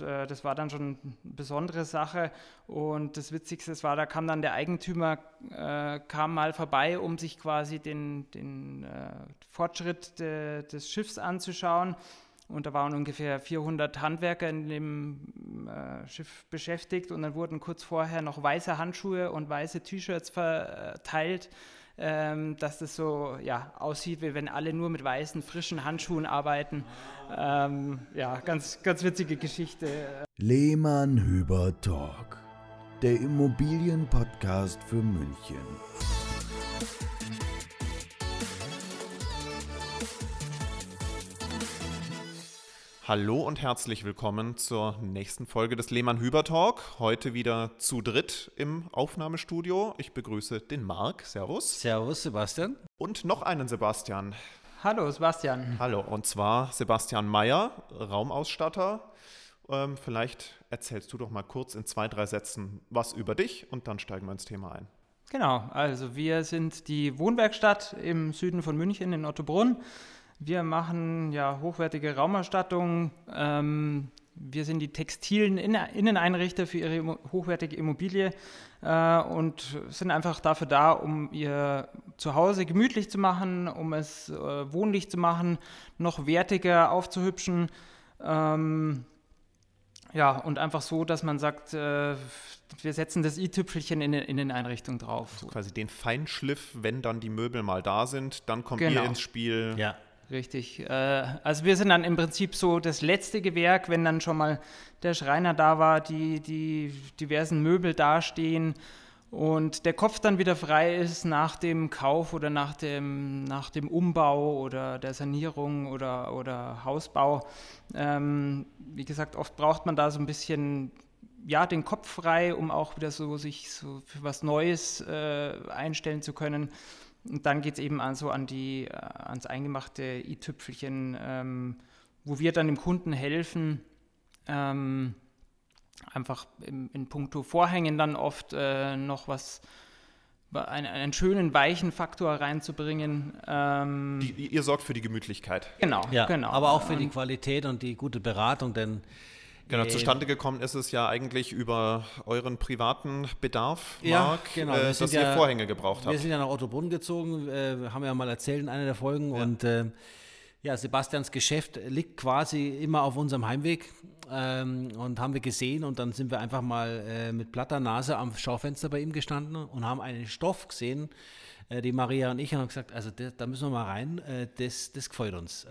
äh, das war dann schon eine besondere Sache. Und das Witzigste war, da kam dann der Eigentümer, äh, kam mal vorbei, um sich quasi den, den äh, Fortschritt de, des Schiffs anzuschauen. Und da waren ungefähr 400 Handwerker in dem äh, Schiff beschäftigt. Und dann wurden kurz vorher noch weiße Handschuhe und weiße T-Shirts verteilt ähm, dass das so ja, aussieht, wie wenn alle nur mit weißen, frischen Handschuhen arbeiten. Ähm, ja, ganz, ganz witzige Geschichte. Lehmann Hüber Talk, der Immobilienpodcast für München. Hallo und herzlich willkommen zur nächsten Folge des Lehmann Hüber Talk. Heute wieder zu dritt im Aufnahmestudio. Ich begrüße den Marc. Servus. Servus, Sebastian. Und noch einen Sebastian. Hallo, Sebastian. Hallo, und zwar Sebastian Meyer, Raumausstatter. Ähm, vielleicht erzählst du doch mal kurz in zwei, drei Sätzen was über dich und dann steigen wir ins Thema ein. Genau, also wir sind die Wohnwerkstatt im Süden von München in Ottobrunn. Wir machen ja hochwertige Raumausstattung. Ähm, wir sind die textilen Inneneinrichter für Ihre hochwertige Immobilie äh, und sind einfach dafür da, um Ihr Zuhause gemütlich zu machen, um es äh, wohnlich zu machen, noch wertiger aufzuhübschen. Ähm, ja, und einfach so, dass man sagt, äh, wir setzen das i-Tüpfelchen in, in, den Einrichtungen drauf. Also quasi den Feinschliff, wenn dann die Möbel mal da sind, dann kommt genau. ihr ins Spiel. Ja. Richtig. Äh, also wir sind dann im Prinzip so das letzte Gewerk, wenn dann schon mal der Schreiner da war, die, die diversen Möbel dastehen und der Kopf dann wieder frei ist nach dem Kauf oder nach dem, nach dem Umbau oder der Sanierung oder, oder Hausbau. Ähm, wie gesagt, oft braucht man da so ein bisschen ja, den Kopf frei, um auch wieder so sich so für was Neues äh, einstellen zu können. Und dann geht es eben an, so an die, äh, ans eingemachte i-Tüpfelchen, ähm, wo wir dann dem Kunden helfen, ähm, einfach in, in puncto Vorhängen dann oft äh, noch was, einen, einen, schönen weichen Faktor reinzubringen. Ähm, die, ihr sorgt für die Gemütlichkeit. Genau, ja, genau. Aber auch für die Qualität und die gute Beratung, denn Genau, zustande gekommen ist es ja eigentlich über euren privaten Bedarf, ja, Marc, genau. äh, dass ja, ihr Vorhänge gebraucht habt. Wir sind ja nach Ottobrunn gezogen, äh, haben wir ja mal erzählt in einer der Folgen. Ja. Und äh, ja, Sebastians Geschäft liegt quasi immer auf unserem Heimweg ähm, und haben wir gesehen. Und dann sind wir einfach mal äh, mit platter Nase am Schaufenster bei ihm gestanden und haben einen Stoff gesehen, äh, die Maria und ich, haben gesagt, also das, da müssen wir mal rein, äh, das, das gefällt uns.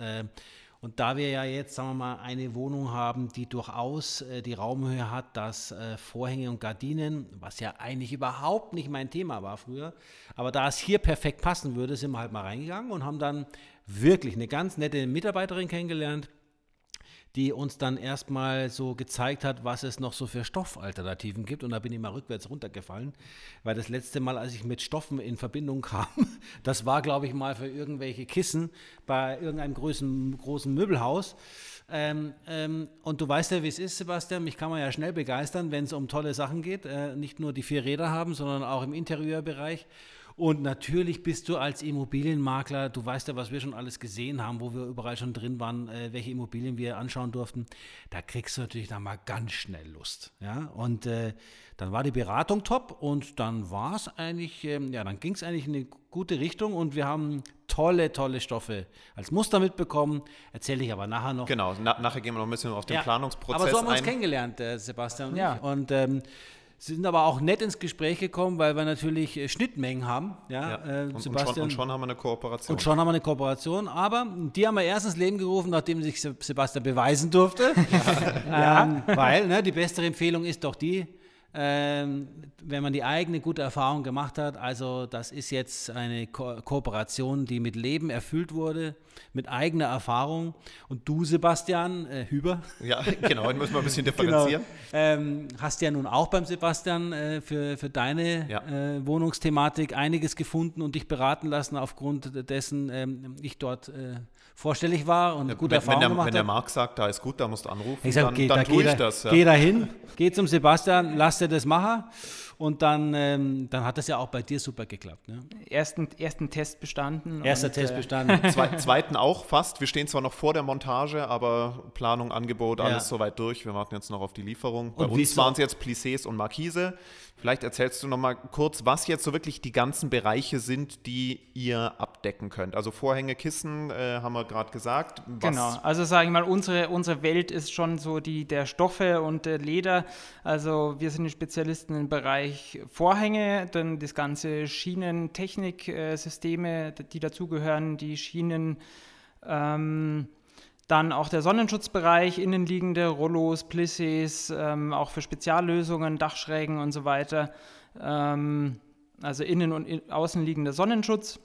Und da wir ja jetzt, sagen wir mal, eine Wohnung haben, die durchaus äh, die Raumhöhe hat, dass äh, Vorhänge und Gardinen, was ja eigentlich überhaupt nicht mein Thema war früher, aber da es hier perfekt passen würde, sind wir halt mal reingegangen und haben dann wirklich eine ganz nette Mitarbeiterin kennengelernt, die uns dann erstmal so gezeigt hat, was es noch so für Stoffalternativen gibt. Und da bin ich mal rückwärts runtergefallen, weil das letzte Mal, als ich mit Stoffen in Verbindung kam, das war, glaube ich, mal für irgendwelche Kissen bei irgendeinem großen, großen Möbelhaus. Ähm, ähm, und du weißt ja, wie es ist, Sebastian. Mich kann man ja schnell begeistern, wenn es um tolle Sachen geht. Äh, nicht nur die vier Räder haben, sondern auch im Interieurbereich. Und natürlich bist du als Immobilienmakler, du weißt ja, was wir schon alles gesehen haben, wo wir überall schon drin waren, äh, welche Immobilien wir anschauen durften. Da kriegst du natürlich dann mal ganz schnell Lust. Ja? Und äh, dann war die Beratung top und dann war es eigentlich, ähm, ja, dann ging es eigentlich in eine gute Richtung und wir haben tolle, tolle Stoffe als Muster mitbekommen. Erzähle ich aber nachher noch. Genau, na, nachher gehen wir noch ein bisschen auf den ja, Planungsprozess ein. Aber so haben wir uns kennengelernt, äh, Sebastian und ja. ich. Und ähm, sind aber auch nett ins Gespräch gekommen, weil wir natürlich äh, Schnittmengen haben. Ja, ja. Äh, und, Sebastian. Und schon, und schon, haben wir eine Kooperation. Und schon haben wir eine Kooperation. Aber die haben wir erst ins Leben gerufen, nachdem sich Sebastian beweisen durfte. ja. ähm, weil ne, die beste Empfehlung ist doch die, ähm, wenn man die eigene gute Erfahrung gemacht hat. Also das ist jetzt eine Ko Kooperation, die mit Leben erfüllt wurde, mit eigener Erfahrung. Und du, Sebastian äh, Hüber. Ja, genau, den müssen wir ein bisschen genau. differenzieren. Genau, ähm, hast ja nun auch beim Sebastian äh, für, für deine ja. äh, Wohnungsthematik einiges gefunden und dich beraten lassen, aufgrund dessen ähm, ich dort äh, vorstellig war und ja, gute wenn, Erfahrungen wenn der, gemacht Wenn der Marc sagt, da ist gut, da musst du anrufen, ich sag, dann, geh, dann da, tue ich da, das. Ja. Geh da hin, geh zum Sebastian, lass dir das machen. Und dann, ähm, dann hat das ja auch bei dir super geklappt. Ne? Ersten, ersten Test bestanden. Erster und, Test äh, bestanden. Zwei, zweiten auch fast. Wir stehen zwar noch vor der Montage, aber Planung, Angebot, alles ja. soweit durch. Wir warten jetzt noch auf die Lieferung. Bei und uns waren es jetzt Plissés und Markise. Vielleicht erzählst du noch mal kurz, was jetzt so wirklich die ganzen Bereiche sind, die ihr abdecken könnt. Also Vorhänge, Kissen äh, haben wir gerade gesagt. Was genau, also sage ich mal, unsere, unsere Welt ist schon so die der Stoffe und der Leder. Also wir sind Spezialisten im Bereich Vorhänge, dann das ganze Schienentechniksysteme, die dazugehören, die Schienen. Ähm, dann auch der Sonnenschutzbereich, innenliegende Rollos, Plissés, ähm, auch für Speziallösungen, Dachschrägen und so weiter. Ähm, also innen- und in außenliegender Sonnenschutz.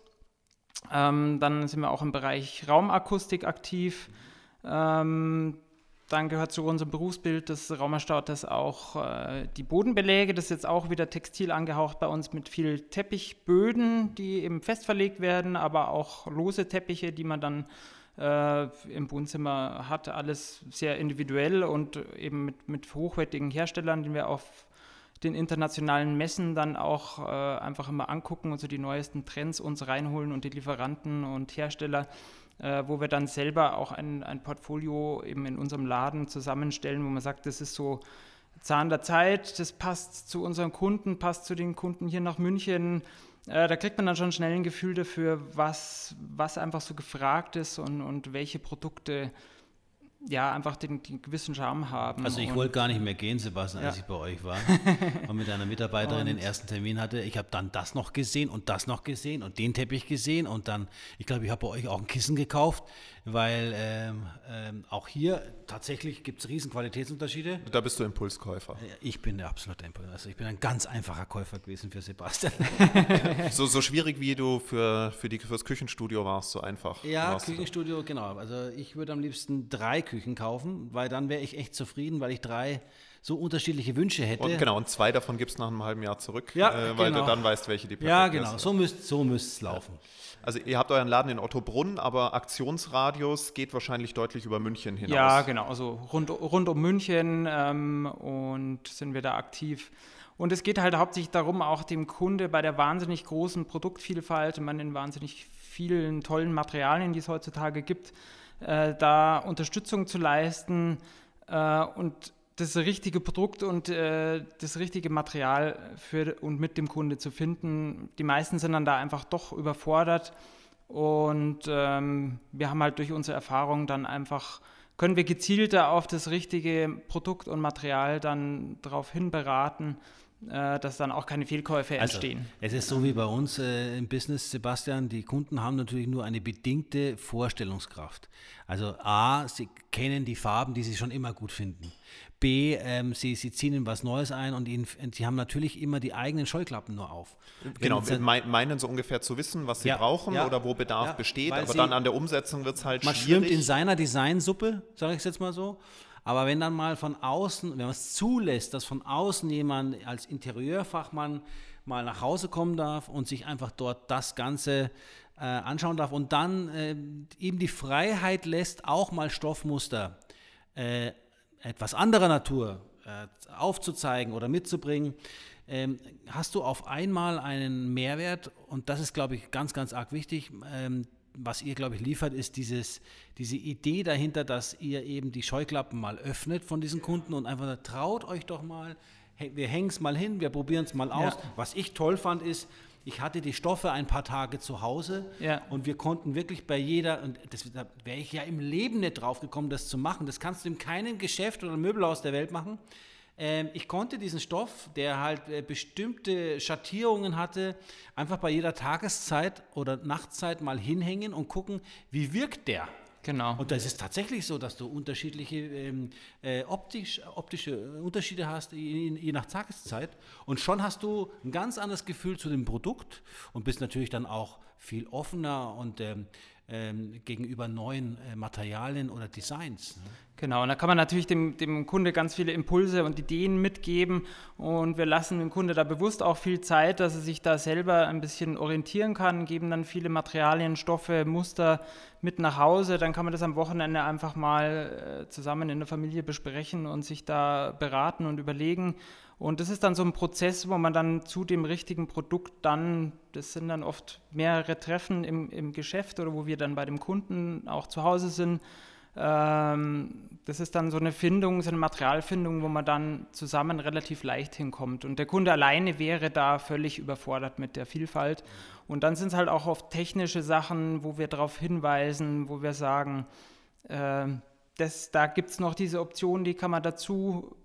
Ähm, dann sind wir auch im Bereich Raumakustik aktiv. Ähm, dann gehört zu unserem Berufsbild des Raumerstauters auch äh, die Bodenbeläge. Das ist jetzt auch wieder textil angehaucht bei uns mit viel Teppichböden, die eben fest verlegt werden, aber auch lose Teppiche, die man dann äh, im Wohnzimmer hat. Alles sehr individuell und eben mit, mit hochwertigen Herstellern, die wir auf den internationalen Messen dann auch äh, einfach immer angucken und so die neuesten Trends uns reinholen und die Lieferanten und Hersteller, äh, wo wir dann selber auch ein, ein Portfolio eben in unserem Laden zusammenstellen, wo man sagt, das ist so Zahn der Zeit, das passt zu unseren Kunden, passt zu den Kunden hier nach München, da kriegt man dann schon schnell ein Gefühl dafür, was, was einfach so gefragt ist und, und welche Produkte ja, einfach den, den, gewissen Charme haben. Also ich wollte gar nicht mehr gehen, Sebastian, als ja. ich bei euch war und mit einer Mitarbeiterin und den ersten Termin hatte. Ich habe dann das noch gesehen und das noch gesehen und den Teppich gesehen und dann, ich glaube, ich habe bei euch auch ein Kissen gekauft weil ähm, ähm, auch hier tatsächlich gibt es riesen Qualitätsunterschiede. Da bist du Impulskäufer. Ich bin der absolute Impulskäufer. Also ich bin ein ganz einfacher Käufer gewesen für Sebastian. so, so schwierig wie du für, für, die, fürs Küchenstudio warst, so einfach. Ja, Küchenstudio, genau. Also ich würde am liebsten drei Küchen kaufen, weil dann wäre ich echt zufrieden, weil ich drei so unterschiedliche Wünsche hätte. Und genau, und zwei davon gibt es nach einem halben Jahr zurück, ja, äh, weil genau. du dann weißt, welche die perfekt Ja, genau, ist. so müsste so es laufen. Also ihr habt euren Laden in Ottobrunn, aber Aktionsradius geht wahrscheinlich deutlich über München hinaus. Ja, genau, also rund, rund um München ähm, und sind wir da aktiv. Und es geht halt hauptsächlich darum, auch dem Kunde bei der wahnsinnig großen Produktvielfalt und man den wahnsinnig vielen tollen Materialien, die es heutzutage gibt, äh, da Unterstützung zu leisten äh, und das richtige Produkt und äh, das richtige Material für und mit dem Kunde zu finden. Die meisten sind dann da einfach doch überfordert und ähm, wir haben halt durch unsere Erfahrung dann einfach, können wir gezielter auf das richtige Produkt und Material dann darauf hin beraten dass dann auch keine Fehlkäufe also, entstehen. Es ist so wie bei uns äh, im Business, Sebastian, die Kunden haben natürlich nur eine bedingte Vorstellungskraft. Also A, sie kennen die Farben, die sie schon immer gut finden. B, ähm, sie, sie ziehen in was Neues ein und ihnen, sie haben natürlich immer die eigenen Scheuklappen nur auf. Genau, wir meinen so ungefähr zu wissen, was sie ja, brauchen ja, oder wo Bedarf ja, besteht, aber dann an der Umsetzung wird es halt man schwierig. Man schwimmt in seiner Designsuppe, sage ich es jetzt mal so. Aber wenn dann mal von außen, wenn man es zulässt, dass von außen jemand als Interieurfachmann mal nach Hause kommen darf und sich einfach dort das Ganze äh, anschauen darf und dann äh, eben die Freiheit lässt, auch mal Stoffmuster äh, etwas anderer Natur äh, aufzuzeigen oder mitzubringen, ähm, hast du auf einmal einen Mehrwert und das ist, glaube ich, ganz, ganz arg wichtig. Ähm, was ihr, glaube ich, liefert, ist dieses, diese Idee dahinter, dass ihr eben die Scheuklappen mal öffnet von diesen Kunden und einfach sagt, traut euch doch mal, wir hängen es mal hin, wir probieren es mal aus. Ja. Was ich toll fand, ist, ich hatte die Stoffe ein paar Tage zu Hause ja. und wir konnten wirklich bei jeder, und das, da wäre ich ja im Leben nicht drauf gekommen, das zu machen. Das kannst du in keinem Geschäft oder Möbelhaus der Welt machen. Ähm, ich konnte diesen Stoff, der halt äh, bestimmte Schattierungen hatte, einfach bei jeder Tageszeit oder Nachtzeit mal hinhängen und gucken, wie wirkt der. Genau. Und das ist tatsächlich so, dass du unterschiedliche ähm, äh, optisch, optische Unterschiede hast, je, je, nach Tageszeit. Und schon hast du ein ganz anderes Gefühl zu dem Produkt und bist natürlich dann auch viel offener und ähm, ähm, gegenüber neuen äh, Materialien oder Designs. Ne? Genau, und da kann man natürlich dem, dem Kunde ganz viele Impulse und Ideen mitgeben und wir lassen dem Kunde da bewusst auch viel Zeit, dass er sich da selber ein bisschen orientieren kann, geben dann viele Materialien, Stoffe, Muster mit nach Hause, dann kann man das am Wochenende einfach mal äh, zusammen in der Familie besprechen und sich da beraten und überlegen Und das ist dann so ein Prozess, wo man dann zu dem richtigen Produkt dann, das sind dann oft mehrere Treffen im, im Geschäft oder wo wir dann bei dem Kunden auch zu Hause sind. Ähm, das ist dann so eine Findung, so eine Materialfindung, wo man dann zusammen relativ leicht hinkommt. Und der Kunde alleine wäre da völlig überfordert mit der Vielfalt. Und dann sind es halt auch oft technische Sachen, wo wir darauf hinweisen, wo wir sagen, äh, das, da gibt es noch diese Option, die kann man dazu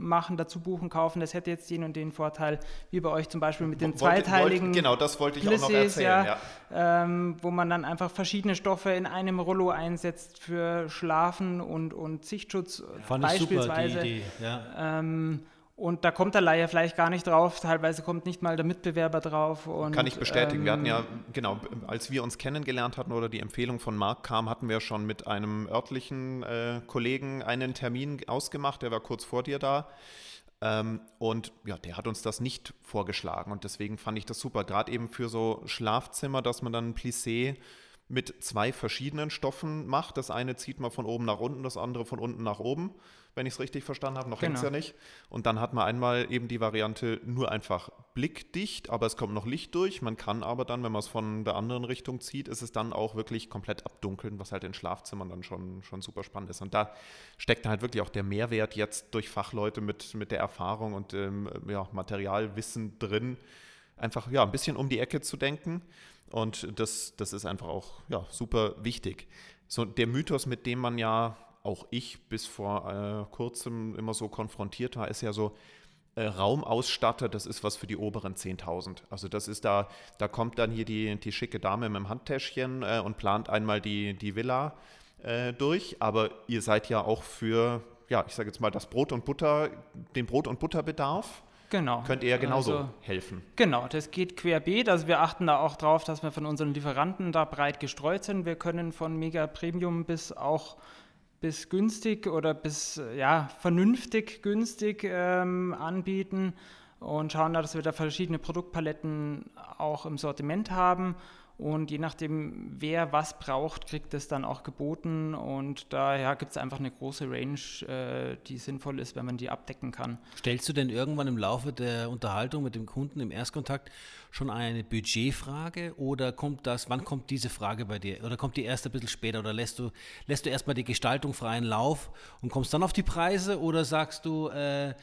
machen, dazu buchen, kaufen, das hätte jetzt den und den Vorteil, wie bei euch zum Beispiel mit den wollte, zweiteiligen. Wollte, genau, das wollte ich Plisses, auch noch erzählen. Ja, ja. Ähm, wo man dann einfach verschiedene Stoffe in einem Rollo einsetzt für Schlafen und, und Sichtschutz Fand beispielsweise. Super, die Idee. Ja. Ähm, und da kommt der Laie vielleicht gar nicht drauf, teilweise kommt nicht mal der Mitbewerber drauf. Und, Kann ich bestätigen. Ähm, wir hatten ja, ähm, genau, als wir uns kennengelernt hatten oder die Empfehlung von Marc kam, hatten wir schon mit einem örtlichen äh, Kollegen einen Termin ausgemacht, der war kurz vor dir da. Ähm, und ja, der hat uns das nicht vorgeschlagen und deswegen fand ich das super, gerade eben für so Schlafzimmer, dass man dann ein Plissé mit zwei verschiedenen Stoffen macht. Das eine zieht man von oben nach unten, das andere von unten nach oben wenn ich es richtig verstanden habe. Noch genau. hängt es ja nicht. Und dann hat man einmal eben die Variante nur einfach blickdicht, aber es kommt noch Licht durch. Man kann aber dann, wenn man es von der anderen Richtung zieht, ist es dann auch wirklich komplett abdunkeln, was halt in Schlafzimmern dann schon, schon super spannend ist. Und da steckt halt wirklich auch der Mehrwert jetzt durch Fachleute mit, mit der Erfahrung und ähm, ja, Materialwissen drin, einfach ja, ein bisschen um die Ecke zu denken. Und das, das ist einfach auch ja, super wichtig. So der Mythos, mit dem man ja auch ich bis vor äh, kurzem immer so konfrontiert war, ist ja so, äh, Raumausstatter, das ist was für die oberen 10.000. Also das ist da, da kommt dann hier die, die schicke Dame mit dem Handtäschchen äh, und plant einmal die, die Villa äh, durch, aber ihr seid ja auch für, ja, ich sage jetzt mal, das Brot und Butter, den Brot- und Butterbedarf. Genau. Könnt ihr ja genauso also, helfen. Genau, das geht querbeet. Also wir achten da auch drauf, dass wir von unseren Lieferanten da breit gestreut sind. Wir können von Mega Premium bis auch bis günstig oder bis ja, vernünftig günstig ähm, anbieten und schauen da, dass wir da verschiedene Produktpaletten auch im Sortiment haben und je nachdem, wer was braucht, kriegt es dann auch geboten. Und daher gibt es einfach eine große Range, äh, die sinnvoll ist, wenn man die abdecken kann. Stellst du denn irgendwann im Laufe der Unterhaltung mit dem Kunden im Erstkontakt schon eine Budgetfrage oder kommt das, wann kommt diese Frage bei dir? Oder kommt die erst ein bisschen später? Oder lässt du, lässt du erstmal die Gestaltung freien Lauf und kommst dann auf die Preise? Oder sagst du, äh,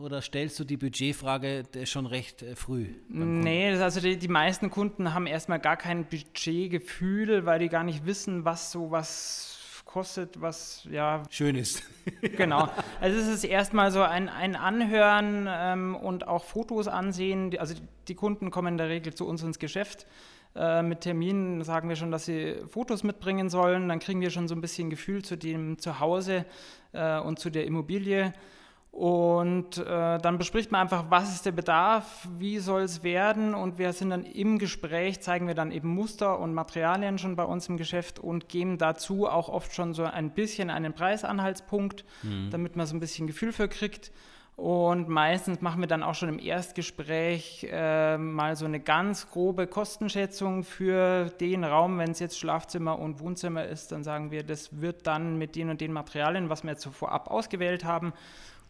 oder stellst du die Budgetfrage schon recht äh, früh? Nee, also die, die meisten Kunden haben erstmal gar kein Budgetgefühl, weil die gar nicht wissen, was so was kostet, was ja. Schön ist. genau. Also es ist erstmal so ein, ein Anhören ähm, und auch Fotos ansehen. Also die Kunden kommen in der Regel zu uns ins Geschäft. Äh, mit Terminen sagen wir schon, dass sie Fotos mitbringen sollen. Dann kriegen wir schon so ein bisschen Gefühl zu dem Zuhause äh, und zu der Immobilie. Und äh, dann bespricht man einfach, was ist der Bedarf, wie soll es werden. Und wir sind dann im Gespräch, zeigen wir dann eben Muster und Materialien schon bei uns im Geschäft und geben dazu auch oft schon so ein bisschen einen Preisanhaltspunkt, mhm. damit man so ein bisschen Gefühl für kriegt. Und meistens machen wir dann auch schon im Erstgespräch äh, mal so eine ganz grobe Kostenschätzung für den Raum, wenn es jetzt Schlafzimmer und Wohnzimmer ist, dann sagen wir, das wird dann mit den und den Materialien, was wir jetzt so vorab ausgewählt haben,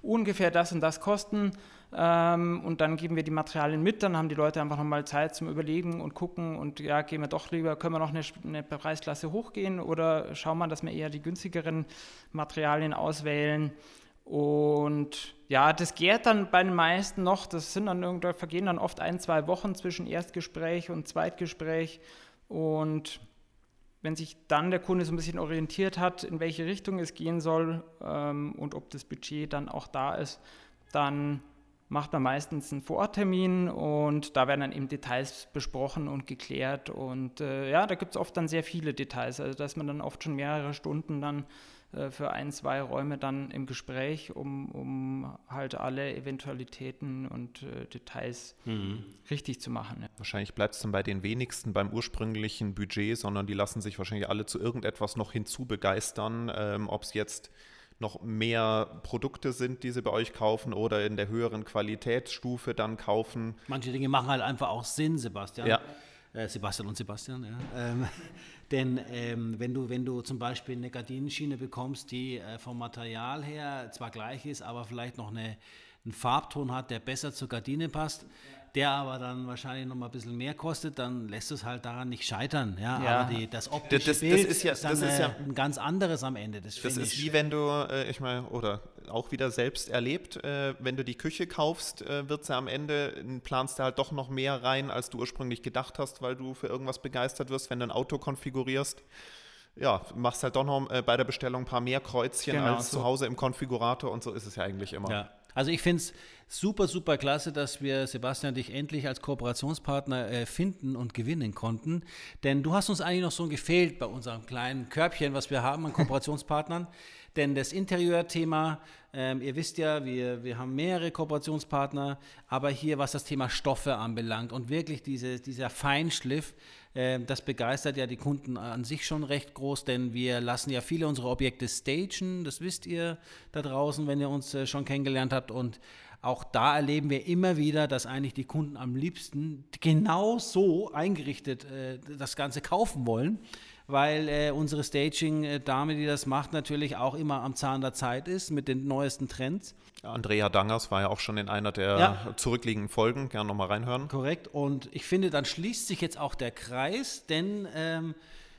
ungefähr das und das kosten. Ähm, und dann geben wir die Materialien mit, dann haben die Leute einfach nochmal Zeit zum Überlegen und gucken und ja, gehen wir doch lieber, können wir noch eine, eine Preisklasse hochgehen oder schauen wir, dass wir eher die günstigeren Materialien auswählen. Und ja, das gärt dann bei den meisten noch, das sind dann irgendwie, vergehen dann oft ein, zwei Wochen zwischen Erstgespräch und Zweitgespräch. Und wenn sich dann der Kunde so ein bisschen orientiert hat, in welche Richtung es gehen soll ähm, und ob das Budget dann auch da ist, dann macht man meistens einen Vororttermin und da werden dann eben Details besprochen und geklärt. Und äh, ja, da gibt es oft dann sehr viele Details, also dass man dann oft schon mehrere Stunden dann äh, für ein, zwei Räume dann im Gespräch, um, um halt alle Eventualitäten und äh, Details mhm. richtig zu machen. Ja. Wahrscheinlich bleibt es dann bei den wenigsten beim ursprünglichen Budget, sondern die lassen sich wahrscheinlich alle zu irgendetwas noch hinzubegeistern, ähm, ob es jetzt noch mehr Produkte sind, die sie bei euch kaufen oder in der höheren Qualitätsstufe dann kaufen. Manche Dinge machen halt einfach auch Sinn, Sebastian. Ja. Äh, Sebastian und Sebastian, ja. Ähm, Denn ähm, wenn, du, wenn du zum Beispiel eine Gardinenschiene bekommst, die äh, vom Material her zwar gleich ist, aber vielleicht noch eine, einen Farbton hat, der besser zur Gardine passt, der aber dann wahrscheinlich noch mal ein bisschen mehr kostet, dann lässt es halt daran nicht scheitern. Ja, ja. aber die, das optische das, das, Bild das ist, ja, ist, dann, ist ja, ein ganz anderes am Ende. Das, das ist wie wenn du, äh, ich meine, oder auch wieder selbst erlebt, äh, wenn du die Küche kaufst, äh, wird sie am Ende, planst du halt doch noch mehr rein, als du ursprünglich gedacht hast, weil du für irgendwas begeistert wirst, wenn du ein Auto konfigurierst ja, machst halt doch noch äh, bei der Bestellung ein paar mehr Kreuzchen genau, als so. zu Hause im Konfigurator und so ist es ja eigentlich immer. Ja. Also ich finde es super, super klasse, dass wir Sebastian dich endlich als Kooperationspartner äh, finden und gewinnen konnten. Denn du hast uns eigentlich noch so gefehlt bei unserem kleinen Körbchen, was wir haben an Kooperationspartnern. Denn das Interieurthema, ähm, ihr wisst ja, wir, wir haben mehrere Kooperationspartner, aber hier, was das Thema Stoffe anbelangt und wirklich diese, dieser Feinschliff, das begeistert ja die Kunden an sich schon recht groß, denn wir lassen ja viele unserer Objekte stagen, das wisst ihr da draußen, wenn ihr uns äh, schon kennengelernt habt. Und auch da erleben wir immer wieder, dass eigentlich die Kunden am liebsten genau so eingerichtet äh, das Ganze kaufen wollen weil äh, unsere Staging-Dame, die das macht, natürlich auch immer am Zahn der Zeit ist mit den neuesten Trends. Andrea Dangers war ja auch schon in einer der ja. zurückliegenden Folgen. Gerne nochmal reinhören. Korrekt. Und ich finde, dann schließt sich jetzt auch der Kreis, denn ähm,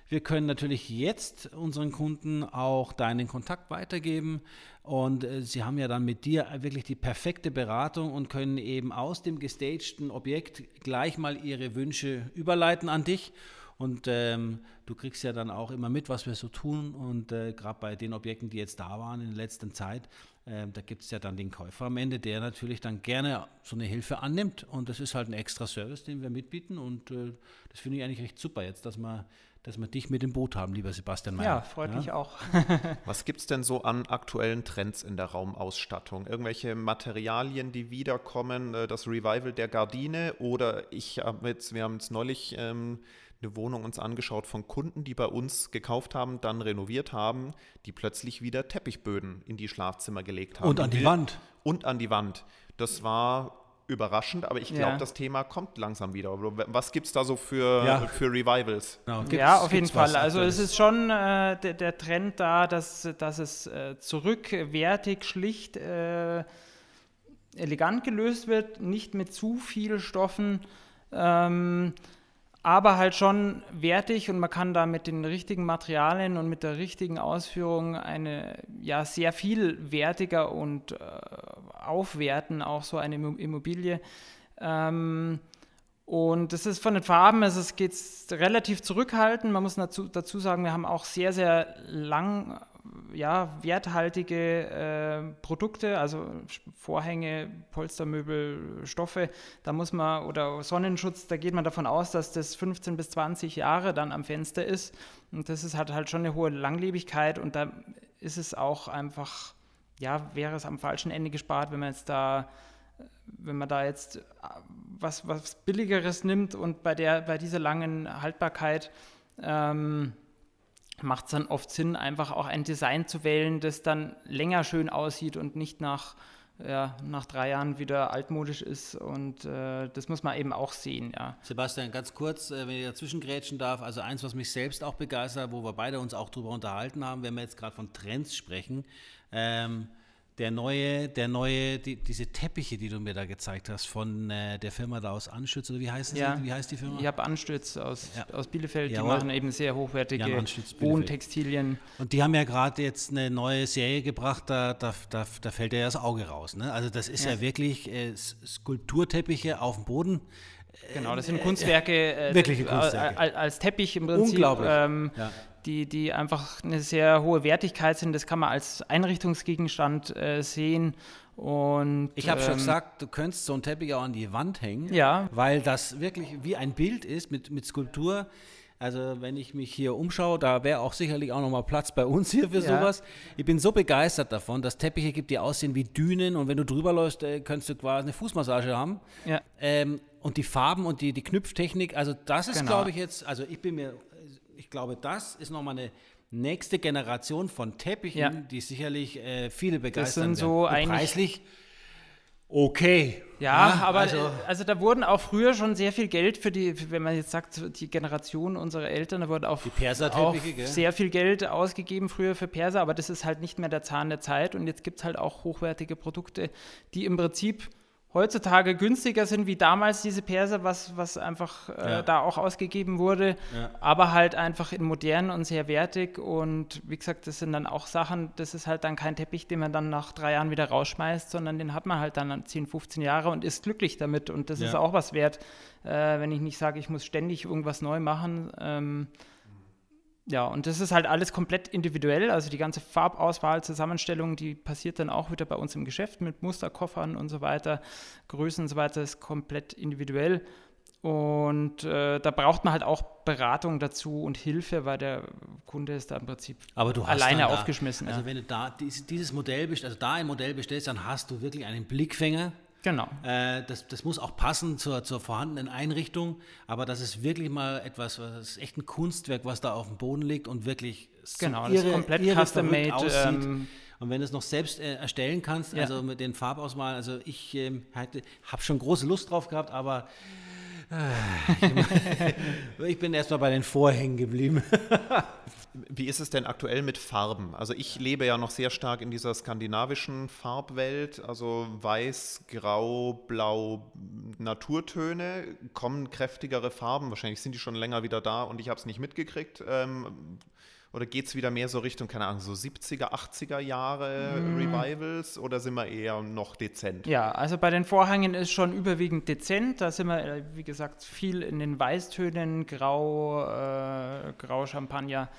wir können natürlich jetzt unseren Kunden auch deinen Kontakt weitergeben. Und äh, sie haben ja dann mit dir wirklich die perfekte Beratung und können eben aus dem gestagten Objekt gleich mal ihre Wünsche überleiten an dich. Und ähm, du kriegst ja dann auch immer mit, was wir so tun. Und äh, gerade bei den Objekten, die jetzt da waren in der letzten Zeit, äh, da gibt es ja dann den Käufer am Ende, der natürlich dann gerne so eine Hilfe annimmt. Und das ist halt ein extra Service, den wir mitbieten. Und äh, das finde ich eigentlich recht super jetzt, dass wir dass wir dich mit dem Boot haben, lieber Sebastian Mayer. Ja, freut ja? mich auch. Was gibt es denn so an aktuellen Trends in der Raumausstattung? Irgendwelche Materialien, die wiederkommen, äh, das Revival der Gardine oder ich habe jetzt, wir haben jetzt neulich ähm, eine Wohnung uns angeschaut von Kunden, die bei uns gekauft haben, dann renoviert haben, die plötzlich wieder Teppichböden in die Schlafzimmer gelegt haben. Und an die Wand. Und an die Wand. Das war überraschend, aber ich glaube, ja. das Thema kommt langsam wieder. Was gibt es da so für, ja. für Revivals? Genau. ja, auf jeden Fall. Also es ist schon äh, der, der, Trend da, dass, dass es äh, zurückwertig, schlicht, äh, elegant gelöst wird, nicht mit zu viel Stoffen. Ähm, aber halt schon wertig und man kann da mit den richtigen Materialien und mit der richtigen Ausführung eine ja sehr viel wertiger und äh, aufwerten, auch so eine Immobilie. Ähm, und das ist von den Farben, also es geht relativ zurückhaltend. Man muss dazu, dazu sagen, wir haben auch sehr, sehr lang ja, werthaltige äh, Produkte, also Vorhänge, Polstermöbel, Stoffe, da muss man, oder Sonnenschutz, da geht man davon aus, dass das 15 bis 20 Jahre dann am Fenster ist. Und das ist, hat halt schon eine hohe Langlebigkeit und da ist es auch einfach, ja, wäre es am falschen Ende gespart, wenn man jetzt da, wenn man da jetzt was, was Billigeres nimmt und bei, der, bei dieser langen Haltbarkeit ähm, macht es dann oft Sinn, einfach auch ein Design zu wählen, das dann länger schön aussieht und nicht nach, ja, nach drei Jahren wieder altmodisch ist. Und äh, das muss man eben auch sehen. Ja. Sebastian, ganz kurz, äh, wenn ich dazwischen grätschen darf, also eins, was mich selbst auch begeistert, wo wir beide uns auch darüber unterhalten haben, wenn wir jetzt gerade von Trends sprechen. Ähm, der neue, der neue, die, diese Teppiche, die du mir da gezeigt hast, von äh, der Firma da aus Anstütz, oder wie heißt, ja. wie heißt die Firma? Ich habe Anstütz aus, ja. aus Bielefeld, Jawohl. die machen eben sehr hochwertige Wohntextilien. Und die haben ja gerade jetzt eine neue Serie gebracht, da, da, da, da fällt ja das Auge raus. Ne? Also das ist ja, ja wirklich äh, Skulpturteppiche auf dem Boden. Genau, das sind äh, Kunstwerke, äh, wirkliche Kunstwerke. als Teppich im Prinzip. Unglaublich. Ähm, ja die, die einfach eine sehr hohe Wertigkeit sind. Das kann man als Einrichtungsgegenstand äh, sehen. Und, ich habe ähm, schon gesagt, du könntest so einen Teppich auch an die Wand hängen, ja. weil das wirklich wie ein Bild ist mit, mit Skulptur. Also wenn ich mich hier umschaue, da wäre auch sicherlich auch nochmal Platz bei uns hier für ja. sowas. Ich bin so begeistert davon, dass Teppiche gibt, die aussehen wie Dünen und wenn du drüber läufst, äh, könntest du quasi eine Fußmassage haben. Ja. Ähm, und die Farben und die, die Knüpftechnik, also das ist, genau. glaube ich, jetzt, also ich bin mir ich glaube, das ist nochmal eine nächste Generation von Teppichen, ja. die sicherlich äh, viele begeistern. Das sind so eigentlich preislich Okay. Ja, ja aber also, also, da wurden auch früher schon sehr viel Geld für die, wenn man jetzt sagt, die Generation unserer Eltern, da wurde auch, auch sehr viel Geld ausgegeben früher für Perser, aber das ist halt nicht mehr der Zahn der Zeit und jetzt gibt es halt auch hochwertige Produkte, die im Prinzip heutzutage günstiger sind wie damals diese Perser, was, was einfach äh, ja. da auch ausgegeben wurde, ja. aber halt einfach in modern und sehr wertig und wie gesagt, das sind dann auch Sachen, das ist halt dann kein Teppich, den man dann nach drei Jahren wieder rausschmeißt, sondern den hat man halt dann 10, 15 Jahre und ist glücklich damit und das ja. ist auch was wert, äh, wenn ich nicht sage, ich muss ständig irgendwas neu machen. Ähm, ja, und das ist halt alles komplett individuell. Also die ganze Farbauswahl, Zusammenstellung, die passiert dann auch wieder bei uns im Geschäft mit Musterkoffern und so weiter. Größen und so weiter ist komplett individuell. Und äh, da braucht man halt auch Beratung dazu und Hilfe, weil der Kunde ist da im Prinzip alleine da, aufgeschmissen. Also ja. wenn du da dieses Modell, also da ein Modell bestellst, dann hast du wirklich einen Blickfänger Genau. Äh, das, das muss auch passen zur, zur vorhandenen Einrichtung, aber das ist wirklich mal etwas, was ist echt ein Kunstwerk, was da auf dem Boden liegt und wirklich so genau, irre, das ist komplett custom-made aussieht. Ähm, und wenn du es noch selbst äh, erstellen kannst, ja. also mit den Farbauswahl, also ich ähm, habe schon große Lust drauf gehabt, aber ich bin erstmal bei den Vorhängen geblieben. Wie ist es denn aktuell mit Farben? Also ich lebe ja noch sehr stark in dieser skandinavischen Farbwelt, also weiß, grau, blau, Naturtöne. Kommen kräftigere Farben? Wahrscheinlich sind die schon länger wieder da und ich habe es nicht mitgekriegt. Ähm, oder geht es wieder mehr so Richtung, keine Ahnung, so 70er, 80er Jahre mm. Revivals oder sind wir eher noch dezent? Ja, also bei den Vorhängen ist schon überwiegend dezent. Da sind wir, äh, wie gesagt, viel in den Weißtönen, Grau, äh, Grau Champagner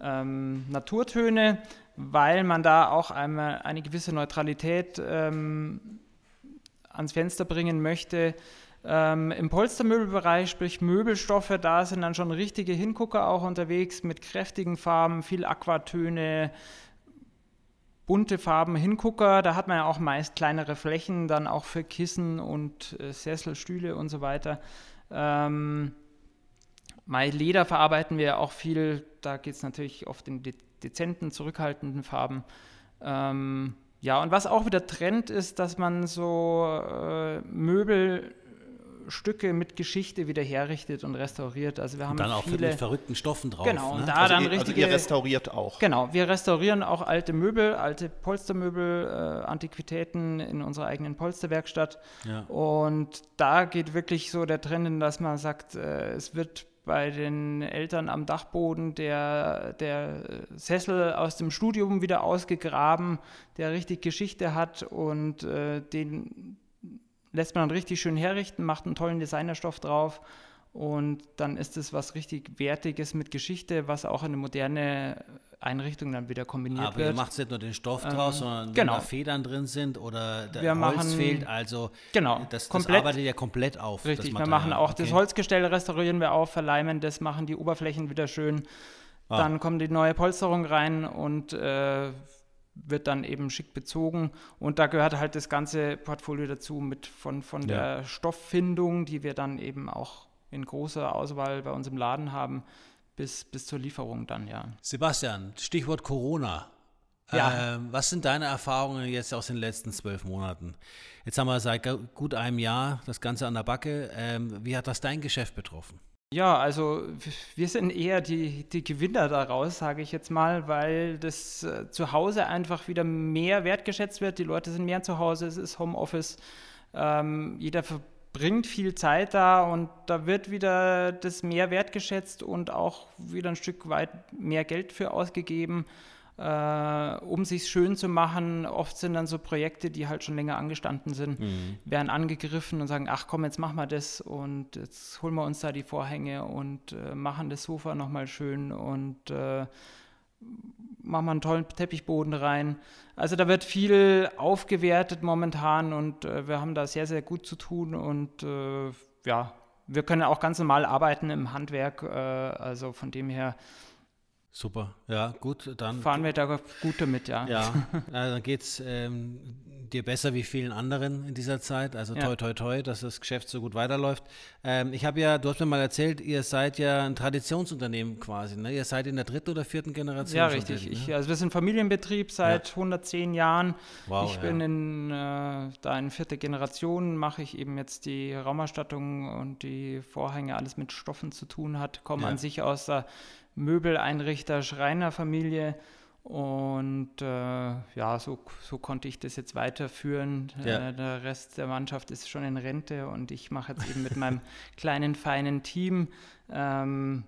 ähm, Naturtöne, weil man da auch einmal eine gewisse Neutralität ähm, ans Fenster bringen möchte. Ähm, Im Polstermöbelbereich, sprich Möbelstoffe, da sind dann schon richtige Hingucker auch unterwegs mit kräftigen Farben, viel Aquatöne, bunte Farben, Hingucker. Da hat man ja auch meist kleinere Flächen, dann auch für Kissen und äh, Sessel, und so weiter. Ähm, Mai Leder verarbeiten wir auch viel. Da geht es natürlich oft in de dezenten, zurückhaltenden Farben. Ähm, ja, und was auch wieder Trend ist, dass man so äh, Möbelstücke mit Geschichte wieder herrichtet und restauriert. Also wir haben und dann viele, auch mit verrückten Stoffen drauf. Genau, und ne? da also dann ihr, richtige. Also ihr restauriert auch. Genau, wir restaurieren auch alte Möbel, alte Polstermöbel, äh, Antiquitäten in unserer eigenen Polsterwerkstatt. Ja. Und da geht wirklich so der Trend in, dass man sagt, äh, es wird bei den Eltern am Dachboden der, der Sessel aus dem Studium wieder ausgegraben, der richtig Geschichte hat und äh, den lässt man dann richtig schön herrichten, macht einen tollen Designerstoff drauf und dann ist es was richtig Wertiges mit Geschichte, was auch in eine moderne Einrichtung dann wieder kombiniert Aber wird. Aber ihr macht nicht nur den Stoff ähm, draus, sondern genau. wenn da Federn drin sind oder der wir Holz machen, fehlt, also genau, das, das arbeitet ja komplett auf. Richtig, wir machen auch okay. das Holzgestell restaurieren wir auf, verleimen das, machen die Oberflächen wieder schön. Ah. Dann kommt die neue Polsterung rein und äh, wird dann eben schick bezogen. Und da gehört halt das ganze Portfolio dazu mit von, von ja. der Stofffindung, die wir dann eben auch in großer Auswahl bei uns im Laden haben, bis, bis zur Lieferung dann, ja. Sebastian, Stichwort Corona. Ja. Ähm, was sind deine Erfahrungen jetzt aus den letzten zwölf Monaten? Jetzt haben wir seit gut einem Jahr das Ganze an der Backe. Ähm, wie hat das dein Geschäft betroffen? Ja, also wir sind eher die, die Gewinner daraus, sage ich jetzt mal, weil das äh, zu Hause einfach wieder mehr wertgeschätzt wird. Die Leute sind mehr zu Hause, es ist Homeoffice. Ähm, jeder bringt viel Zeit da und da wird wieder das mehr wertgeschätzt und auch wieder ein Stück weit mehr Geld für ausgegeben, äh, um sich schön zu machen. Oft sind dann so Projekte, die halt schon länger angestanden sind, mhm. werden angegriffen und sagen, ach komm, jetzt machen wir das und jetzt holen wir uns da die Vorhänge und äh, machen das Sofa nochmal schön und äh, machen wir einen tollen Teppichboden rein. Also da wird viel aufgewertet momentan und äh, wir haben da sehr, sehr gut zu tun und äh, ja, wir können auch ganz normal arbeiten im Handwerk, äh, also von dem her. Super, ja, gut, dann. Fahren wir da gut damit, ja. Ja, dann geht es ähm, dir besser wie vielen anderen in dieser Zeit. Also ja. toi, toi, toi, dass das Geschäft so gut weiterläuft. Ähm, ich habe ja, du hast mir mal erzählt, ihr seid ja ein Traditionsunternehmen quasi. Ne? Ihr seid in der dritten oder vierten Generation. Ja, richtig. Ne? Ich, also wir sind Familienbetrieb seit ja. 110 Jahren. Wow, ich bin in, äh, da in vierte Generation, mache ich eben jetzt die Raumausstattung und die Vorhänge, alles mit Stoffen zu tun hat. Komme an sich aus der Möbeleinrichter, Schreinerfamilie. Und äh, ja, so, so konnte ich das jetzt weiterführen. Ja. Äh, der Rest der Mannschaft ist schon in Rente und ich mache jetzt eben mit meinem kleinen, feinen Team ähm,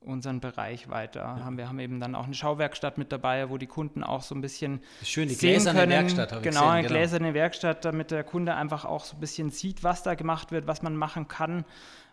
unseren Bereich weiter. Ja. Haben wir haben eben dann auch eine Schauwerkstatt mit dabei, wo die Kunden auch so ein bisschen Schön, die sehen gläserne können. Werkstatt habe genau, ich gesehen, eine genau. gläserne Werkstatt, damit der Kunde einfach auch so ein bisschen sieht, was da gemacht wird, was man machen kann,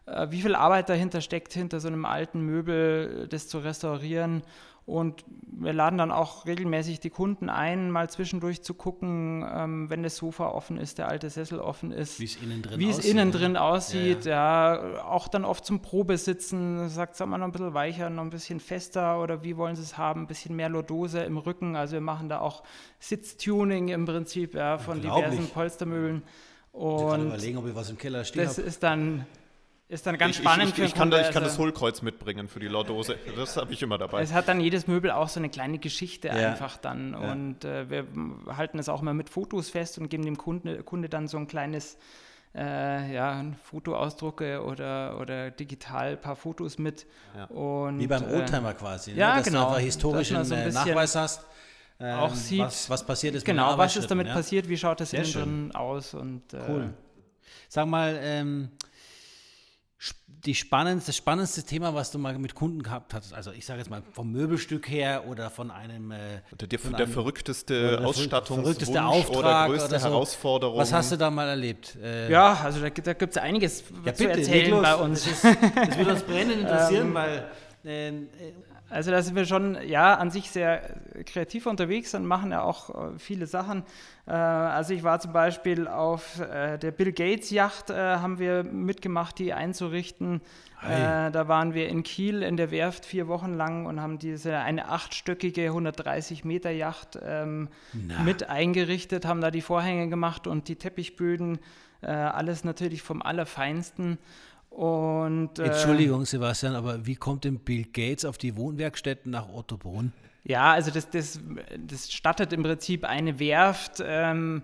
wie viel Arbeit dahinter steckt, hinter so einem alten Möbel, das zu restaurieren und wir laden dann auch regelmäßig die Kunden ein, mal zwischendurch zu gucken, ähm, wenn das Sofa offen ist, der alte Sessel offen ist, wie es innen drin wie aussieht. Es innen drin aussieht ja, ja. auch dann oft zum Probesitzen, sagt, sag mal noch ein bisschen weicher, noch ein bisschen fester oder wie wollen Sie es haben, ein bisschen mehr Lordose im Rücken. Also wir machen da auch Sitztuning im Prinzip ja, von diversen Polstermöbeln. Und ich kann überlegen, ob ich was im Keller stehe. Das ist dann ist dann ganz ich, spannend ich, ich, ich kann, da, ich kann das Hohlkreuz mitbringen für die Lordose. Das habe ich immer dabei. Es hat dann jedes Möbel auch so eine kleine Geschichte ja. einfach dann. Ja. Und äh, wir halten es auch mal mit Fotos fest und geben dem Kunde, Kunde dann so ein kleines äh, ja, Fotoausdrucke oder, oder digital ein paar Fotos mit. Ja. Und, Wie beim äh, Oldtimer quasi, ne? ja, dass genau, du einfach historischen so ein äh, Nachweis hast. Ähm, auch sieht, was, was passiert ist Genau, was ist damit passiert, wie schaut das innen drin aus. Und, äh, cool. Sag mal, ähm, die spannendste, das spannendste Thema, was du mal mit Kunden gehabt hast, also ich sage jetzt mal vom Möbelstück her oder von einem. Äh, der, der, der verrückteste Ausstattungswunsch verrückteste Auftrag oder größte oder so. Herausforderung. Was hast du da mal erlebt? Äh, ja, also da, da gibt es einiges ja, zu bitte, erzählen bei uns. Das, ist, das würde uns brennend interessieren, ähm, weil. Äh, also da sind wir schon ja an sich sehr kreativ unterwegs und machen ja auch äh, viele Sachen. Äh, also ich war zum Beispiel auf äh, der Bill Gates Yacht, haben wir mitgemacht, die einzurichten. Hey. da waren wir in Kiel in der Werft vier Wochen lang und haben diese eine achtstöckige 130 Meter Yacht ähm, mit eingerichtet, haben da die Vorhänge gemacht und die Teppichböden, alles natürlich vom Allerfeinsten. Und, äh, Entschuldigung, Sebastian, aber wie kommt denn Bill Gates auf die Wohnwerkstätten nach Ottobrunn? Ja, also das, das, das stattet im Prinzip eine Werft. Ähm,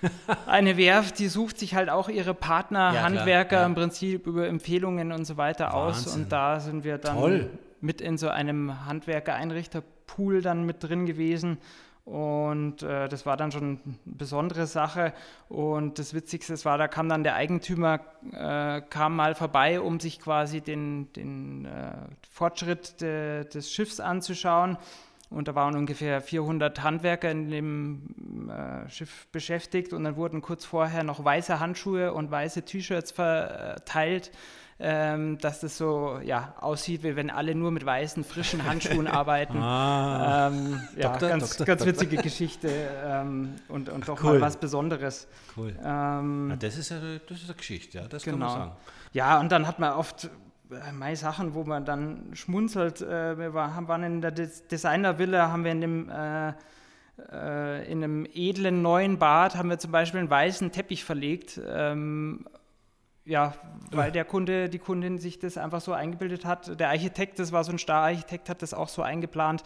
eine Werft, die sucht sich halt auch ihre Partner, ja, Handwerker klar, ja. im Prinzip über Empfehlungen und so weiter Wahnsinn. aus. Und da sind wir dann Toll. mit in so einem Handwerker-Einrichterpool dann mit drin gewesen. Und äh, das war dann schon eine besondere Sache. Und das Witzigste war, da kam dann der Eigentümer, äh, kam mal vorbei, um sich quasi den, den äh, Fortschritt de, des Schiffs anzuschauen. Und da waren ungefähr 400 Handwerker in dem äh, Schiff beschäftigt. Und dann wurden kurz vorher noch weiße Handschuhe und weiße T-Shirts verteilt ähm, dass das so ja, aussieht, wie wenn alle nur mit weißen, frischen Handschuhen arbeiten. Ah, ähm, ja, Doktor, ganz, Doktor, ganz witzige Doktor. Geschichte ähm, und, und doch cool. mal was Besonderes. Cool. Ähm, ja, das, ist ja, das ist eine Geschichte, ja, das genau. kann man genau. sagen. Ja, und dann hat man oft äh, meine Sachen, wo man dann schmunzelt. Äh, wir waren in der Designervilla, haben wir in dem äh, äh, in einem edlen neuen Bad haben wir zum Beispiel einen weißen Teppich verlegt ähm, ja, weil der Kunde, die Kundin sich das einfach so eingebildet hat. Der Architekt, das war so ein Star-Architekt, hat das auch so eingeplant.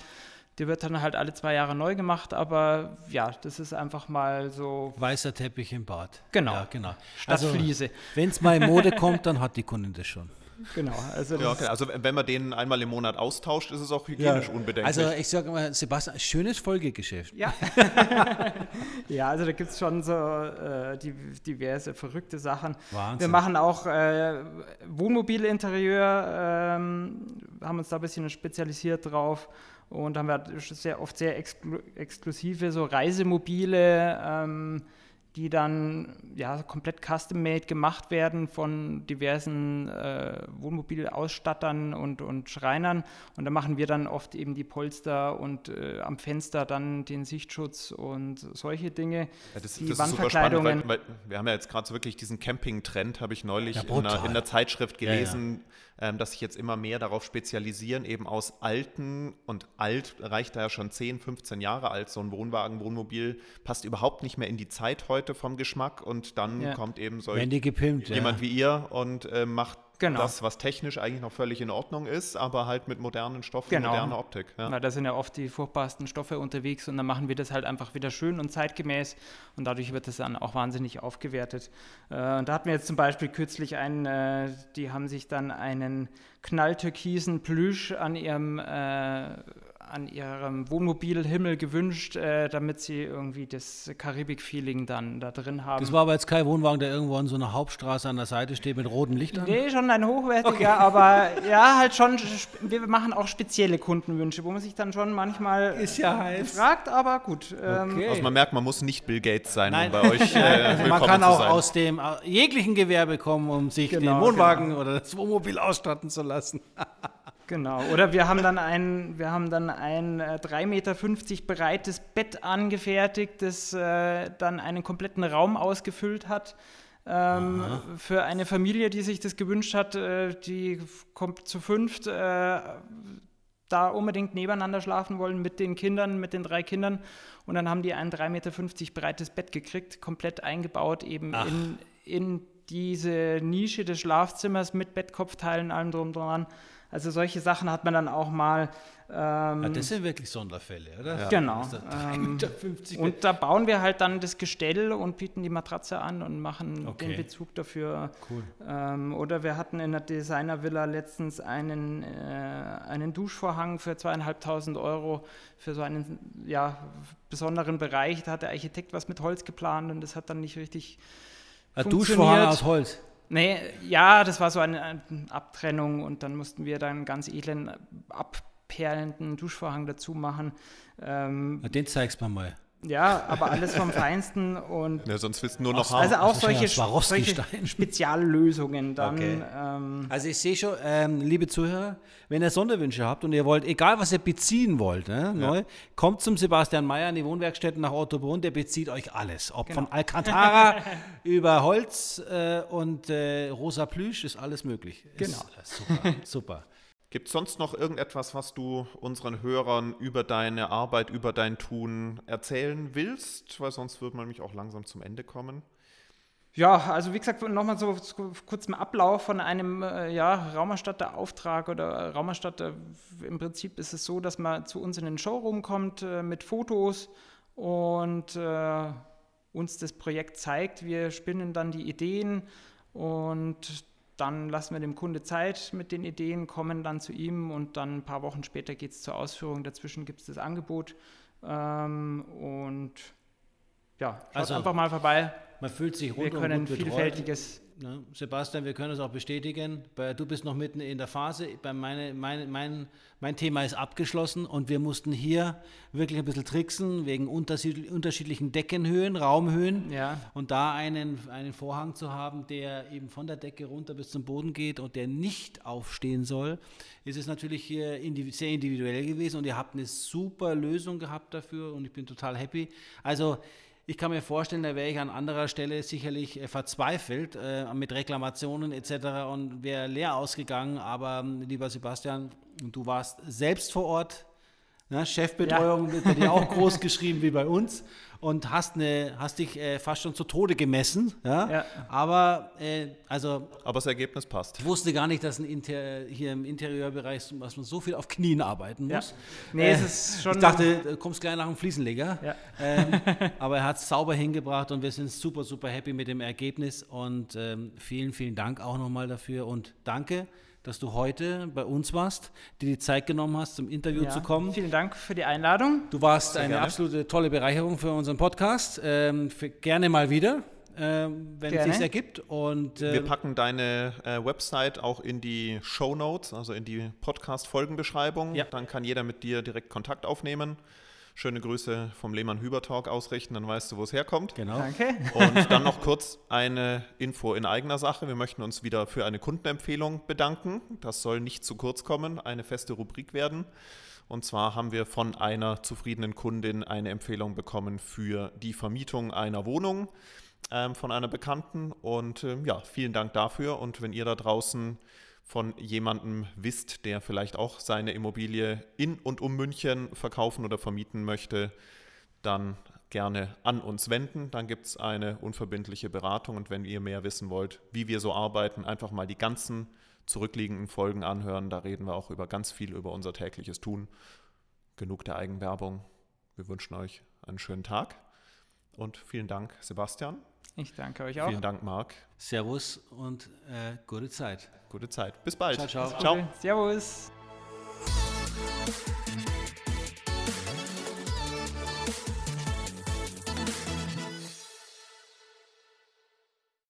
Der wird dann halt alle zwei Jahre neu gemacht, aber ja, das ist einfach mal so. Weißer Teppich im Bad. Genau. Ja, genau. Statt also, Fliese. Wenn es mal in Mode kommt, dann hat die Kundin das schon. Genau. Also, ja, okay. also wenn man den einmal im Monat austauscht, ist es auch hygienisch ja. unbedenklich. Also ich sage mal, Sebastian, schönes Folgegeschäft. Ja, ja also da gibt es schon so äh, die, diverse verrückte Sachen. Wahnsinn. Wir machen auch äh, Wohnmobilinterieur, ähm, haben uns da ein bisschen spezialisiert drauf und haben wir sehr oft sehr exklu exklusive so Reisemobile. Ähm, die dann ja, komplett custom-made gemacht werden von diversen äh, Wohnmobilausstattern und, und Schreinern. Und da machen wir dann oft eben die Polster und äh, am Fenster dann den Sichtschutz und solche Dinge. Ja, das, die das ist super spannend, weil, weil wir haben ja jetzt gerade so wirklich diesen Camping-Trend, habe ich neulich ja, in, einer, in, einer, Zeitschrift gelesen. Ja, ähm, dass sich jetzt immer mehr darauf spezialisieren, eben aus alten und alt reicht da ja schon 10, 15 Jahre alt, so ein Wohnwagen, Wohnmobil passt überhaupt nicht mehr in die Zeit heute vom Geschmack und dann ja. kommt eben so jemand ja. wie ihr und äh, macht Genau. Das, was technisch eigentlich noch völlig in Ordnung ist, aber halt mit modernen Stoffen, genau. moderner Optik. Ja. Na, da sind ja oft die furchtbarsten Stoffe unterwegs und dann machen wir das halt einfach wieder schön und zeitgemäß und dadurch wird das dann auch wahnsinnig aufgewertet. Äh, und da hatten wir jetzt zum Beispiel kürzlich einen, äh, die haben sich dann einen knalltürkisen Plüsch an ihrem äh, an ihrem Wohnmobilhimmel gewünscht, äh, damit sie irgendwie das Karibik-Feeling dann da drin haben. Das war aber jetzt kein Wohnwagen, der irgendwo an so einer Hauptstraße an der Seite steht mit roten Lichtern? Nee, schon ein hochwertiger, okay. aber ja, halt schon, wir machen auch spezielle Kundenwünsche, wo man sich dann schon manchmal Ist ja heiß. fragt, aber gut. Ähm, okay. Also man merkt, man muss nicht Bill Gates sein, Nein. um bei euch äh, also Man kann auch aus dem äh, jeglichen Gewerbe kommen, um sich genau, den Wohnwagen genau. oder das Wohnmobil ausstatten zu lassen. Genau. Oder wir haben dann ein, wir haben dann ein äh, 3,50 Meter breites Bett angefertigt, das äh, dann einen kompletten Raum ausgefüllt hat. Ähm, für eine Familie, die sich das gewünscht hat, äh, die kommt zu fünft, äh, da unbedingt nebeneinander schlafen wollen mit den Kindern, mit den drei Kindern. Und dann haben die ein 3,50 Meter breites Bett gekriegt, komplett eingebaut, eben in, in diese Nische des Schlafzimmers mit Bettkopfteilen, allem drum dran. Also solche Sachen hat man dann auch mal. Ähm, ja, das sind wirklich Sonderfälle, oder? Ja. Genau. Ähm, und da bauen wir halt dann das Gestell und bieten die Matratze an und machen okay. den Bezug dafür. Cool. Ähm, oder wir hatten in der Designervilla letztens einen, äh, einen Duschvorhang für zweieinhalbtausend Euro für so einen ja, besonderen Bereich. Da hat der Architekt was mit Holz geplant und das hat dann nicht richtig. Ein Duschvorhang aus Holz. Nee, ja, das war so eine, Abtrennung und dann mussten wir dann ganz edlen, abperlenden Duschvorhang dazu machen. Ähm, Den zeigst du mal. Ja, aber alles vom Feinsten und. Ja, sonst willst du nur noch haben. Also auch solche, solche Speziallösungen dann. Okay. Ähm also ich sehe schon, ähm, liebe Zuhörer, wenn ihr Sonderwünsche habt und ihr wollt, egal was ihr beziehen wollt, ne, ja. neu, kommt zum Sebastian Mayer in die Wohnwerkstätten nach Ottobrunn, der bezieht euch alles. Ob genau. von Alcantara über Holz äh, und äh, rosa Plüsch ist alles möglich. Genau. Ist, äh, super, super. Gibt es sonst noch irgendetwas, was du unseren Hörern über deine Arbeit, über dein Tun erzählen willst? Weil sonst würde man mich auch langsam zum Ende kommen. Ja, also wie gesagt, nochmal so kurz im Ablauf von einem äh, ja, Raumerstatter-Auftrag oder Raumerstatter. Im Prinzip ist es so, dass man zu uns in den Showroom kommt äh, mit Fotos und äh, uns das Projekt zeigt. Wir spinnen dann die Ideen und dann lassen wir dem Kunde Zeit mit den Ideen, kommen dann zu ihm und dann ein paar Wochen später geht es zur Ausführung. Dazwischen gibt es das Angebot ähm, und ja, schaut also, einfach mal vorbei. Man fühlt sich rund Wir können vielfältiges Ne? Sebastian, wir können es auch bestätigen. Du bist noch mitten in der Phase. Meine, meine, mein, mein Thema ist abgeschlossen und wir mussten hier wirklich ein bisschen tricksen wegen unterschiedlichen Deckenhöhen, Raumhöhen. Ja. Und da einen, einen Vorhang zu haben, der eben von der Decke runter bis zum Boden geht und der nicht aufstehen soll, ist es natürlich hier sehr individuell gewesen und ihr habt eine super Lösung gehabt dafür und ich bin total happy. Also ich kann mir vorstellen, da wäre ich an anderer Stelle sicherlich äh, verzweifelt äh, mit Reklamationen etc. und wäre leer ausgegangen. Aber ähm, lieber Sebastian, du warst selbst vor Ort. Ne? Chefbetreuung ja. wird dir auch groß geschrieben wie bei uns und hast, eine, hast dich äh, fast schon zu Tode gemessen. Ja? ja. Aber, äh, also, Aber das Ergebnis passt. Ich wusste gar nicht, dass Inter hier im Interieurbereich dass man so viel auf Knien arbeiten muss. Ja. Nee, äh, es ist schon ich dachte, du kommst gleich nach dem Fliesenleger. Ja. Ähm, aber er hat es sauber hingebracht und wir sind super, super happy mit dem Ergebnis. Und ähm, vielen, vielen Dank auch nochmal dafür und danke dass du heute bei uns warst, dir die Zeit genommen hast, zum Interview ja, zu kommen. Vielen Dank für die Einladung. Du warst Sehr eine gerne. absolute tolle Bereicherung für unseren Podcast. Ähm, für, gerne mal wieder. Ähm, wenn es sich ergibt. Und, äh, Wir packen deine äh, Website auch in die Show Notes, also in die Podcast-Folgenbeschreibung. Ja. Dann kann jeder mit dir direkt Kontakt aufnehmen schöne Grüße vom Lehmann Hüber Talk ausrichten, dann weißt du, wo es herkommt. Genau. Danke. Und dann noch kurz eine Info in eigener Sache. Wir möchten uns wieder für eine Kundenempfehlung bedanken. Das soll nicht zu kurz kommen, eine feste Rubrik werden. Und zwar haben wir von einer zufriedenen Kundin eine Empfehlung bekommen für die Vermietung einer Wohnung ähm, von einer Bekannten. Und ähm, ja, vielen Dank dafür. Und wenn ihr da draußen von jemandem wisst, der vielleicht auch seine Immobilie in und um München verkaufen oder vermieten möchte, dann gerne an uns wenden. Dann gibt es eine unverbindliche Beratung und wenn ihr mehr wissen wollt, wie wir so arbeiten, einfach mal die ganzen zurückliegenden Folgen anhören. Da reden wir auch über ganz viel über unser tägliches Tun. Genug der Eigenwerbung. Wir wünschen euch einen schönen Tag und vielen Dank, Sebastian. Ich danke euch auch. Vielen Dank, Marc. Servus und äh, gute Zeit. Gute Zeit. Bis bald. Ciao, ciao. ciao. Servus.